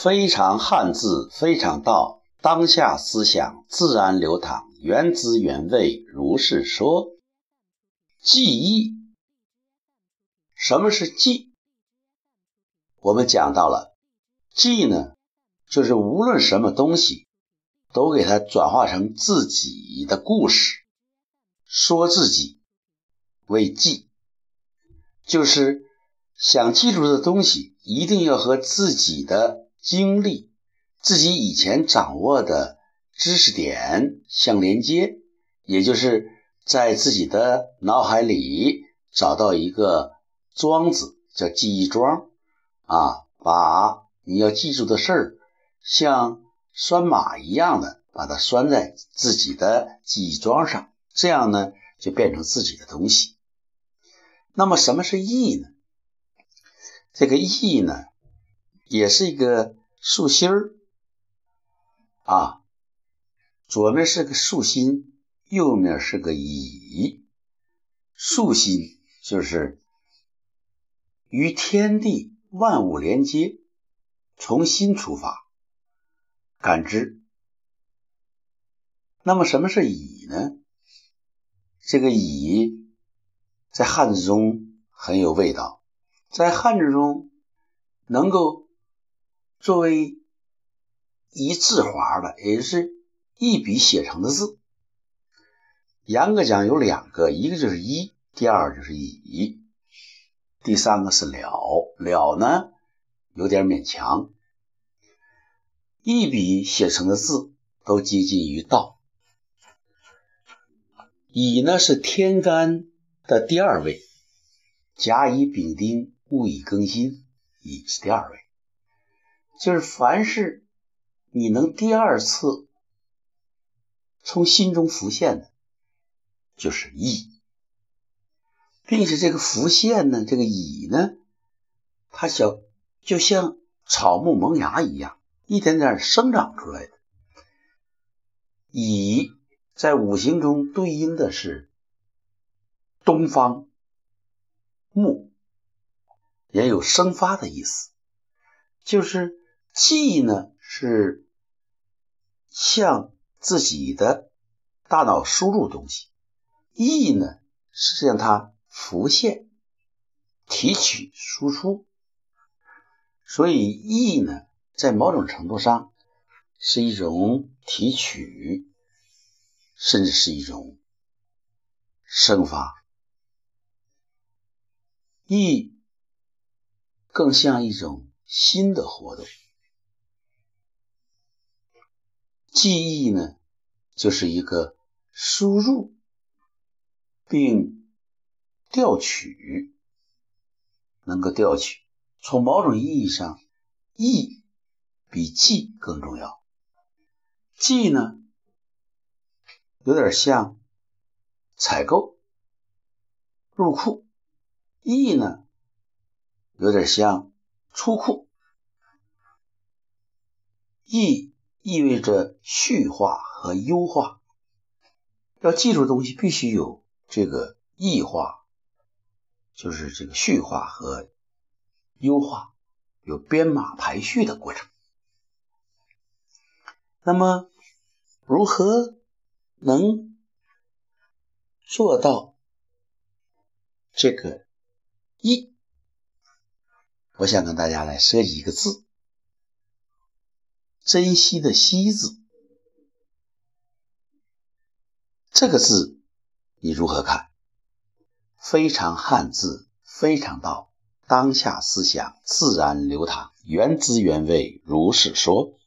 非常汉字，非常道。当下思想自然流淌，原汁原味，如是说。记忆，什么是记？我们讲到了，记呢，就是无论什么东西，都给它转化成自己的故事，说自己为记，就是想记住的东西，一定要和自己的。经历自己以前掌握的知识点相连接，也就是在自己的脑海里找到一个桩子，叫记忆桩啊，把你要记住的事儿像拴马一样的把它拴在自己的记忆桩上，这样呢就变成自己的东西。那么什么是意呢？这个意呢？也是一个树心儿啊，左面是个树心，右面是个乙。树心就是与天地万物连接，从心出发感知。那么什么是乙呢？这个乙在汉字中很有味道，在汉字中能够。作为一字划的，也就是一笔写成的字，严格讲有两个，一个就是一，第二就是乙，第三个是了。了呢有点勉强，一笔写成的字都接近于道。乙呢是天干的第二位，甲乙丙丁戊乙庚辛，乙是第二位。就是凡是你能第二次从心中浮现的，就是意，并且这个浮现呢，这个乙呢，它小就像草木萌芽一样，一点点生长出来的。乙在五行中对应的是东方木，也有生发的意思，就是。记呢是向自己的大脑输入东西，意呢是让它浮现、提取、输出。所以意呢，在某种程度上是一种提取，甚至是一种生发。意更像一种新的活动。记忆呢，就是一个输入并调取，能够调取。从某种意义上，忆比记更重要。记呢，有点像采购入库；忆呢，有点像出库。忆。意味着序化和优化。要记住东西，必须有这个异化，就是这个序化和优化，有编码排序的过程。那么，如何能做到这个一？我想跟大家来设计一个字。珍惜的惜字，这个字你如何看？非常汉字，非常道，当下思想自然流淌，原汁原味，如是说。